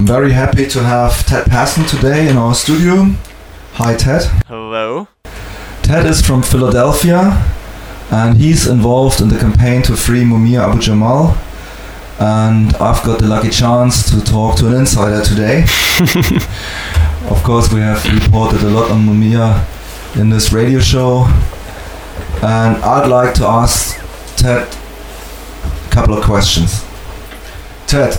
I'm very happy to have Ted Passon today in our studio. Hi, Ted. Hello. Ted is from Philadelphia and he's involved in the campaign to free Mumia Abu Jamal. And I've got the lucky chance to talk to an insider today. of course, we have reported a lot on Mumia in this radio show. And I'd like to ask Ted a couple of questions. Ted,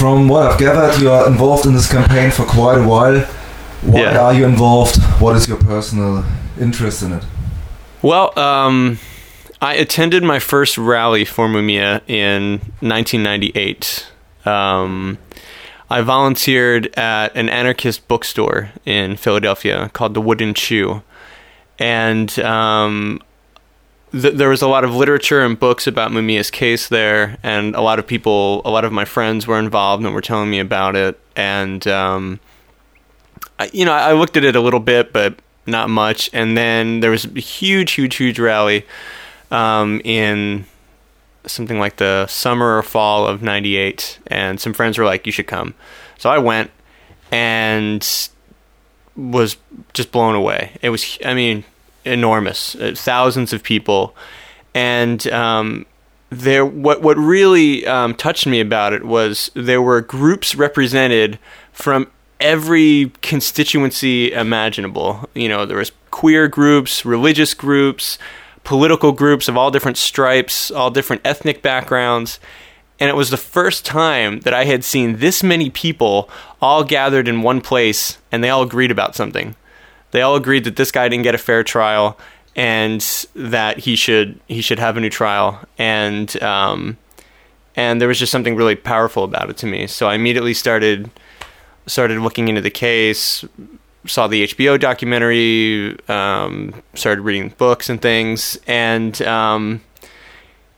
from what I've gathered, you are involved in this campaign for quite a while. Why Yeah. are you involved? What is your personal interest in it? Well, um, I attended my first rally for Mumia in 1998. Um, I volunteered at an anarchist bookstore in Philadelphia called the Wooden Shoe. And um, th- there was a lot of literature and books about Mumia's case there, and a lot of people, a lot of my friends were involved and were telling me about it. And, um, I, you know, I looked at it a little bit, but not much. And then there was a huge, huge, huge rally um, in something like the summer or fall of 98 and some friends were like you should come so i went and was just blown away it was i mean enormous uh, thousands of people and um, there what what really um, touched me about it was there were groups represented from every constituency imaginable you know there was queer groups religious groups political groups of all different stripes, all different ethnic backgrounds. And it was the first time that I had seen this many people all gathered in one place and they all agreed about something. They all agreed that this guy didn't get a fair trial and that he should he should have a new trial. And um, and there was just something really powerful about it to me. So I immediately started started looking into the case, saw the HBO documentary, um, started reading books and things, and um,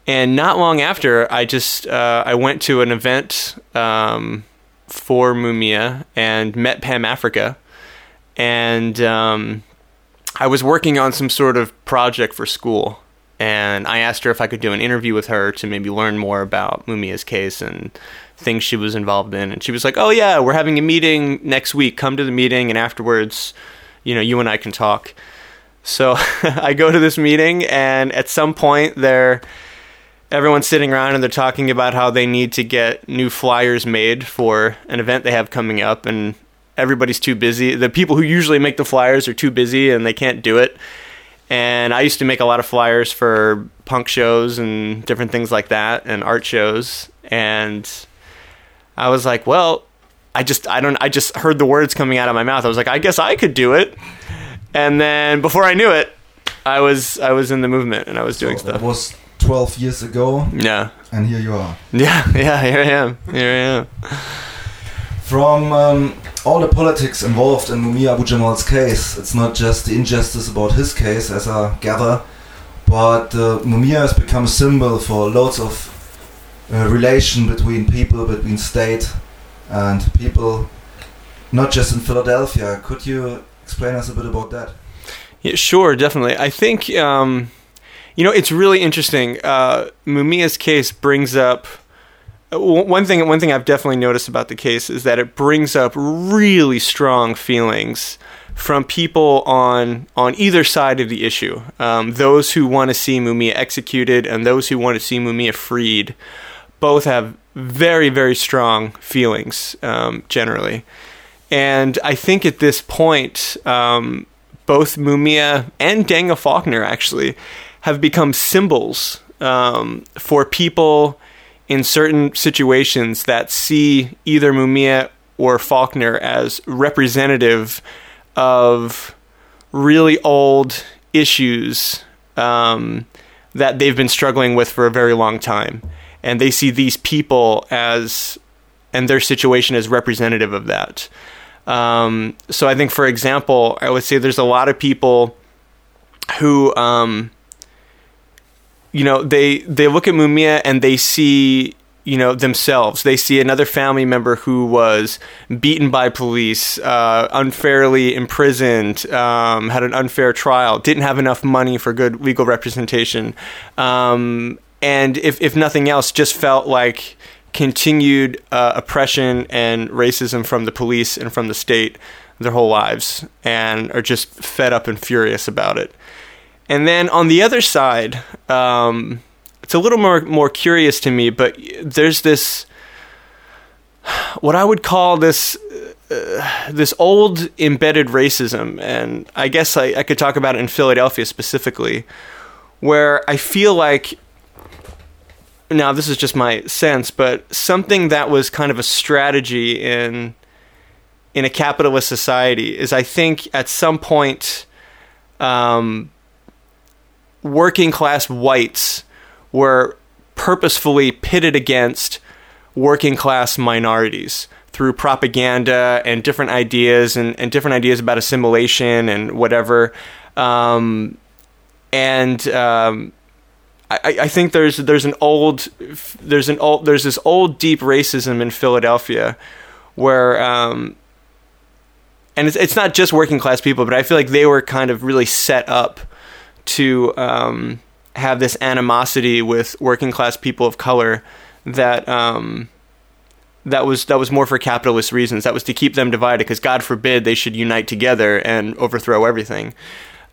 and not long after, I just uh, I went to an event um, for Mumia and met Pam Africa, and um, I was working on some sort of project for school. And I asked her if I could do an interview with her to maybe learn more about Mumia's case and things she was involved in. And she was like, "Oh yeah, we're having a meeting next week. Come to the meeting, and afterwards, you know, you and I can talk." So I go to this meeting, and at some point, they're everyone's sitting around and they're talking about how they need to get new flyers made for an event they have coming up, and everybody's too busy. The people who usually make the flyers are too busy, and they can't do it. And I used to make a lot of flyers for punk shows and different things like that, and art shows, and I was like, well, I just I don't I just heard the words coming out of my mouth. I was like, I guess I could do it. And then before I knew it, I was I was in the movement and I was doing So stuff. That was 12 years ago, Yeah. and here you are. Yeah, yeah, here I am. Here I am. From um, all the politics involved in Mumia Abu Jamal's case, it's not just the injustice about his case, as I gather, but uh, Mumia has become a symbol for loads of uh, relation between people, between state and people, not just in Philadelphia. Could you explain us a bit about that? Yeah, sure, definitely. I think um, you know it's really interesting. Uh, Mumia's case brings up one thing. One thing I've definitely noticed about the case is that it brings up really strong feelings from people on on either side of the issue. Um, those who want to see Mumia executed and those who want to see Mumia freed, both have very very strong feelings um, generally. And I think at this point, um, both Mumia and Danny Faulkner actually have become symbols um, for people in certain situations that see either Mumia or Faulkner as representative of really old issues um, that they've been struggling with for a very long time. And they see these people as, and their situation as representative of that. Um, so I think, for example, I would say there's a lot of people who, um, you know, they they look at Mumia and they see, you know, themselves. They see another family member who was beaten by police, uh, unfairly imprisoned, um, had an unfair trial, didn't have enough money for good legal representation, um, and if if nothing else, just felt like continued uh, oppression and racism from the police and from the state their whole lives and are just fed up and furious about it. And then on the other side, um, it's a little more more curious to me, but there's this what I would call this uh, this old embedded racism, and I guess I, I could talk about it in Philadelphia specifically, where I feel like now this is just my sense, but something that was kind of a strategy in in a capitalist society is I think at some point um, working class whites were purposefully pitted against working class minorities through propaganda and different ideas and, and different ideas about assimilation and whatever. Um, and um, I, I think there's there's an old there's an old there's this old deep racism in Philadelphia where um, and it's it's not just working class people, but I feel like they were kind of really set up to um, have this animosity with working class people of color that um, that was that was more for capitalist reasons. That was to keep them divided, because God forbid they should unite together and overthrow everything.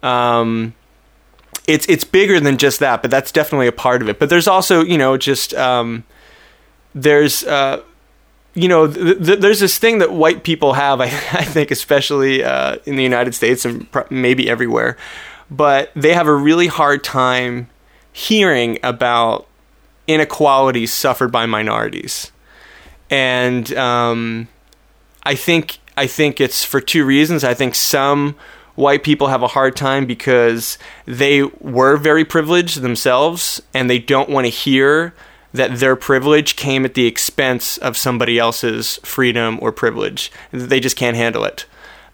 Um, it's it's bigger than just that, but that's definitely a part of it. But there's also you know just um, there's uh, you know th- th- there's this thing that white people have. I, I think especially uh, in the United States and pr- maybe everywhere, but they have a really hard time hearing about inequalities suffered by minorities, and um, I think I think it's for two reasons. I think some white people have a hard time because they were very privileged themselves and they don't want to hear that their privilege came at the expense of somebody else's freedom or privilege. They just can't handle it.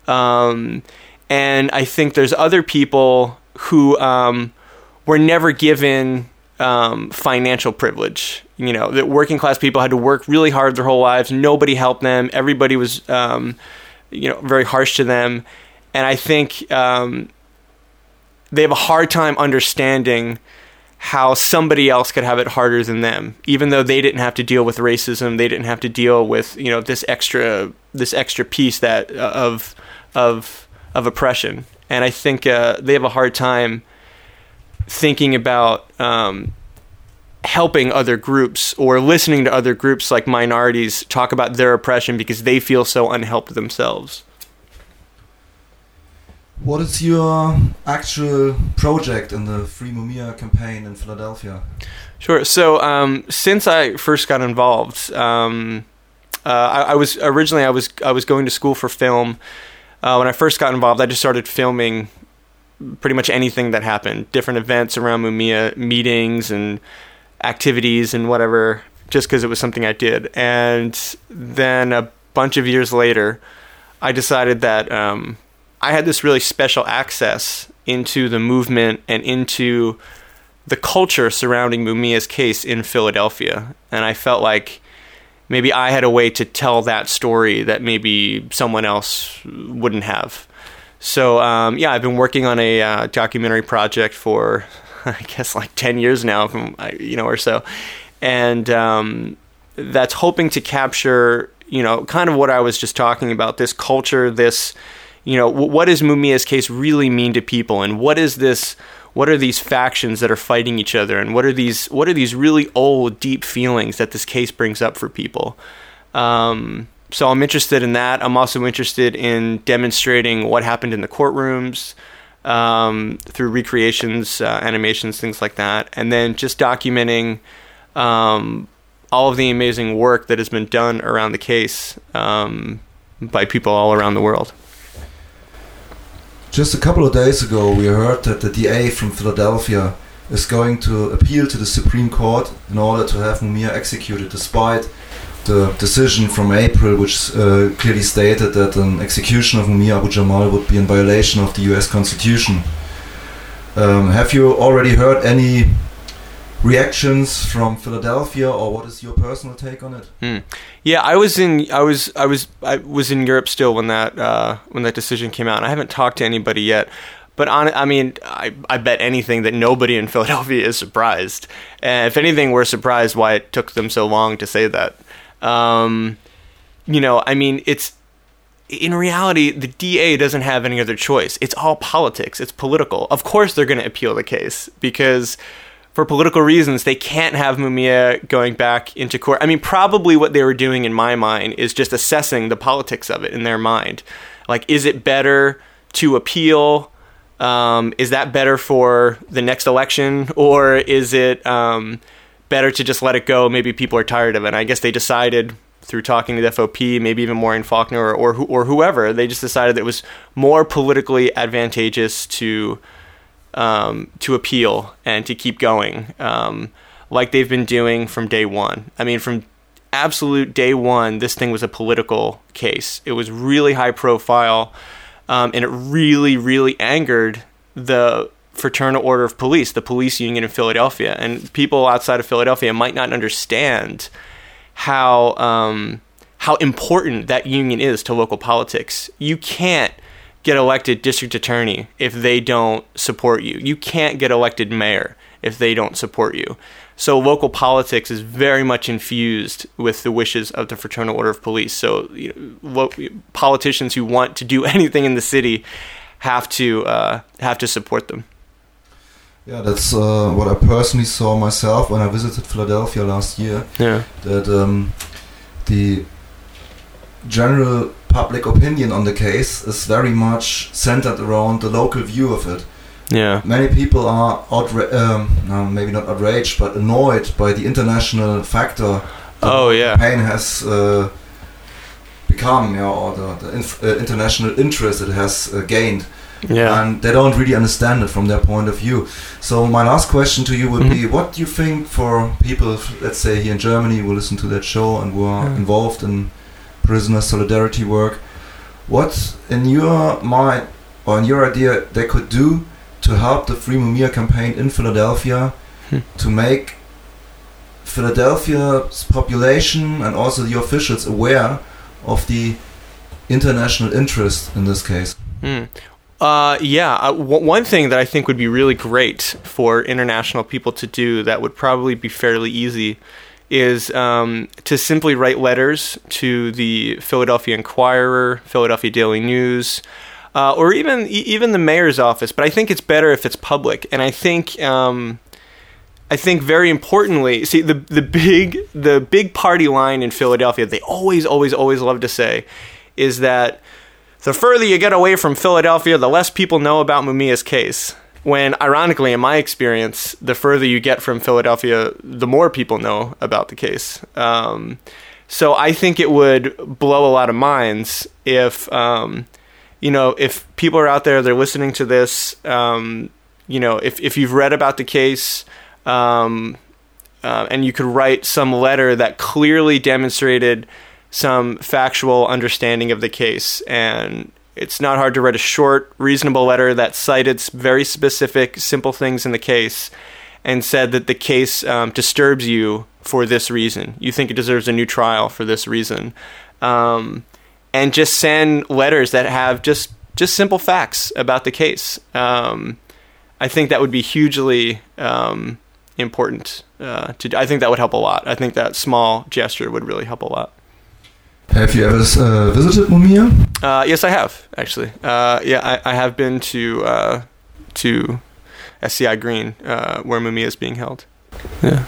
Um, and I think there's other people who um, were never given um, financial privilege. You know, that working class people had to work really hard their whole lives. Nobody helped them. Everybody was, um, you know, very harsh to them and I think um, they have a hard time understanding how somebody else could have it harder than them, even though they didn't have to deal with racism, they didn't have to deal with you know this extra this extra piece that uh, of of of oppression, and I think uh, they have a hard time thinking about. Um, helping other groups or listening to other groups like minorities talk about their oppression because they feel so unhelped themselves. What is your actual project in the Free Mumia campaign in Philadelphia? Sure. So um, since I first got involved, um, uh, I, I, was originally I was I was going to school for film. Uh, when I first got involved, I just started filming pretty much anything that happened, different events around Mumia, meetings and activities and whatever, just because it was something I did. And then a bunch of years later, I decided that um, I had this really special access into the movement and into the culture surrounding Mumia's case in Philadelphia. And I felt like maybe I had a way to tell that story that maybe someone else wouldn't have. So, um, yeah, I've been working on a uh, documentary project for, I guess, like 10 years now, from, you know, or so. And um, that's hoping to capture, you know, kind of what I was just talking about this culture, this you know, what does Mumia's case really mean to people, and what is this? What are these factions that are fighting each other, and what are these? What are these really old, deep feelings that this case brings up for people? Um, so I'm interested in that. I'm also interested in demonstrating what happened in the courtrooms um, through recreations, uh, animations, things like that, and then just documenting um, all of the amazing work that has been done around the case um, by people all around the world. Just a couple of days ago, we heard that the DA from Philadelphia is going to appeal to the Supreme Court in order to have Mumia executed, despite the decision from April, which uh, clearly stated that an execution of Mumia Abu Jamal would be in violation of the US Constitution. Um, have you already heard any reactions from Philadelphia, or what is your personal take on it? Mm. Yeah, I was in, I was, I was, I was in Europe still when that uh, when that decision came out. I haven't talked to anybody yet, but on, I mean, I, I bet anything that nobody in Philadelphia is surprised. And if anything, we're surprised why it took them so long to say that. Um, you know, I mean, it's in reality, the DA doesn't have any other choice. It's all politics. It's political. Of course, they're going to appeal the case because, for political reasons, they can't have Mumia going back into court. I mean, probably what they were doing in my mind is just assessing the politics of it in their mind. Like, is it better to appeal? Um, is that better for the next election, or is it um, better to just let it go? Maybe people are tired of it. And I guess they decided through talking to the FOP, maybe even Maureen Faulkner or or, or whoever, they just decided that it was more politically advantageous to um, to appeal and to keep going, um, like they've been doing from day one. I mean, from absolute day one, this thing was a political case. It was really high profile, um, and it really, really angered the Fraternal Order of Police, the police union in Philadelphia. And people outside of Philadelphia might not understand how um, how important that union is to local politics. You can't get elected district attorney if they don't support you. You can't get elected mayor if they don't support you. So local politics is very much infused with the wishes of the Fraternal Order of Police. So you know, lo- politicians who want to do anything in the city have to uh, have to support them. Yeah, that's uh, what I personally saw myself when I visited Philadelphia last year. Yeah. That um, the general public opinion on the case is very much centered around the local view of it. Yeah. Many people are outra- um, no, maybe not outraged, but annoyed by the international factor. Oh yeah. Pain has uh, become, yeah, or the, the inf- uh, international interest it has uh, gained Yeah. and they don't really understand it from their point of view. So my last question to you would Mhm. be: What do you think for people, let's say here in Germany, who listen to that show and who are Yeah. involved in prisoner solidarity work? What, in your mind or in your idea, they could do to help the Free Mumia campaign in Philadelphia Hmm. to make Philadelphia's population and also the officials aware of the international interest in this case? Hmm. Uh, yeah, uh, w- one thing that I think would be really great for international people to do that would probably be fairly easy is um, to simply write letters to the Philadelphia Inquirer, Philadelphia Daily News, uh, or even even the mayor's office. But I think it's better if it's public, and I think. Um, I think very importantly, see the the big the big party line in Philadelphia. They always, always, always love to say, is that the further you get away from Philadelphia, the less people know about Mumia's case. When, ironically, in my experience, the further you get from Philadelphia, the more people know about the case. Um, so I think it would blow a lot of minds if, um, you know, if people are out there, they're listening to this, um, you know, if, if you've read about the case, um, uh, and you could write some letter that clearly demonstrated some factual understanding of the case. And it's not hard to write a short, reasonable letter that cited very specific, simple things in the case and said that the case um, disturbs you for this reason. You think it deserves a new trial for this reason. Um, and just send letters that have just just simple facts about the case. Um, I think that would be hugely um, important. Uh, to. I think that would help a lot. I think that small gesture would really help a lot. Have you ever uh, visited Mumia? Uh, yes, I have actually. Uh, yeah, I, I have been to uh, to SCI Greene uh, where Mumia is being held. Yeah.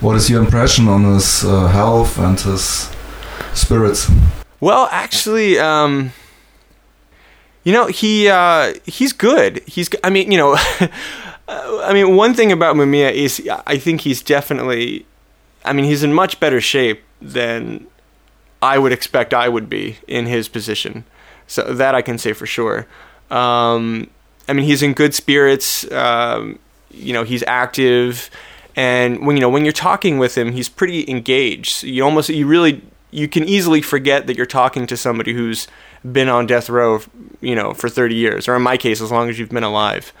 What is your impression on his uh, health and his spirits? Well, actually, um, you know, he uh, he's good. He's. I mean, you know, I mean, one thing about Mumia is I think he's definitely. I mean, he's in much better shape than I would expect I would be in his position. So that I can say for sure. Um, I mean, he's in good spirits. Um, you know, he's active, and when you know when you're talking with him, he's pretty engaged. You almost, you really, you can easily forget that you're talking to somebody who's been on death row, you know, for 30 years, or in my case, as long as you've been alive.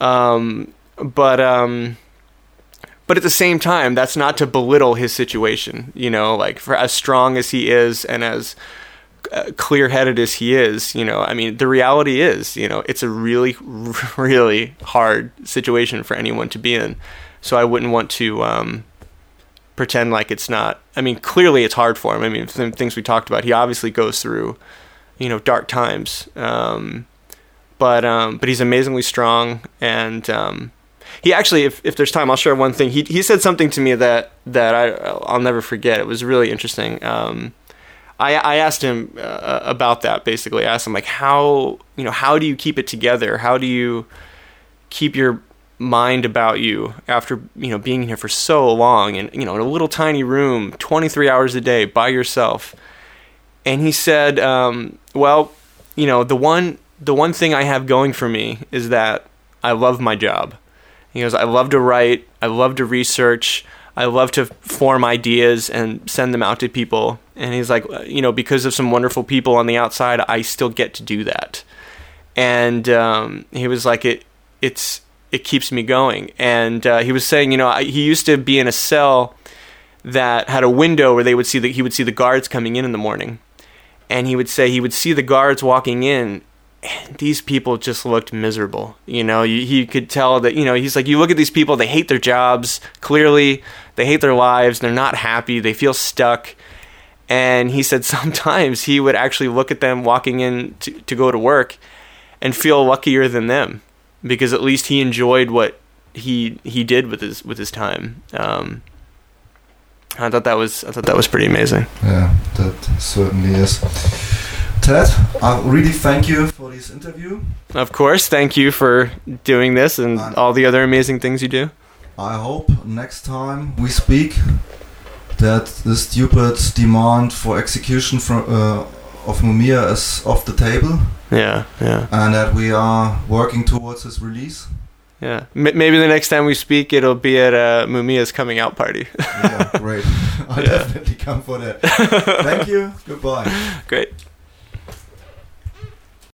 Um, but um, but at the same time, that's not to belittle his situation. You know, like for as strong as he is and as uh, clear-headed as he is, you know, I mean, the reality is, you know, it's a really, really hard situation for anyone to be in. So I wouldn't want to um, pretend like it's not. I mean, clearly it's hard for him. I mean, things we talked about, he obviously goes through, you know, dark times. Um, but um, but he's amazingly strong, and um, he actually, if, if there's time, I'll share one thing. He he said something to me that that I I'll never forget. It was really interesting. Um, I I asked him uh, about that. Basically, I asked him like how you know how do you keep it together? How do you keep your mind about you after you know being here for so long and you know in a little tiny room 23 hours a day by yourself and he said um, well you know the one the one thing I have going for me is that I love my job. He goes, I love to write, I love to research, I love to form ideas and send them out to people. And he's like, you know, because of some wonderful people on the outside, I still get to do that. And um, he was like, it, it's, it keeps me going. And uh, he was saying, you know, I, he used to be in a cell that had a window where they would see that he would see the guards coming in in the morning, and he would say he would see the guards walking in, these people just looked miserable. You know, you, he could tell that, you know, he's like, you look at these people, they hate their jobs. Clearly, they hate their lives. They're not happy. They feel stuck. And he said sometimes he would actually look at them walking in to, to go to work and feel luckier than them because at least he enjoyed what he he did with his with his time. Um, I thought that was I thought that was pretty amazing. Yeah, that certainly is. Ted, I really thank you for this interview. Of course, thank you for doing this and, and all the other amazing things you do. I hope next time we speak that the stupid demand for execution from uh, of Mumia is off the table. Yeah, yeah. And that we are working towards his release. Yeah, M- maybe the next time we speak, it'll be at uh, Mumia's coming out party. yeah, great. I yeah. definitely come for that. Thank you. Goodbye. Great.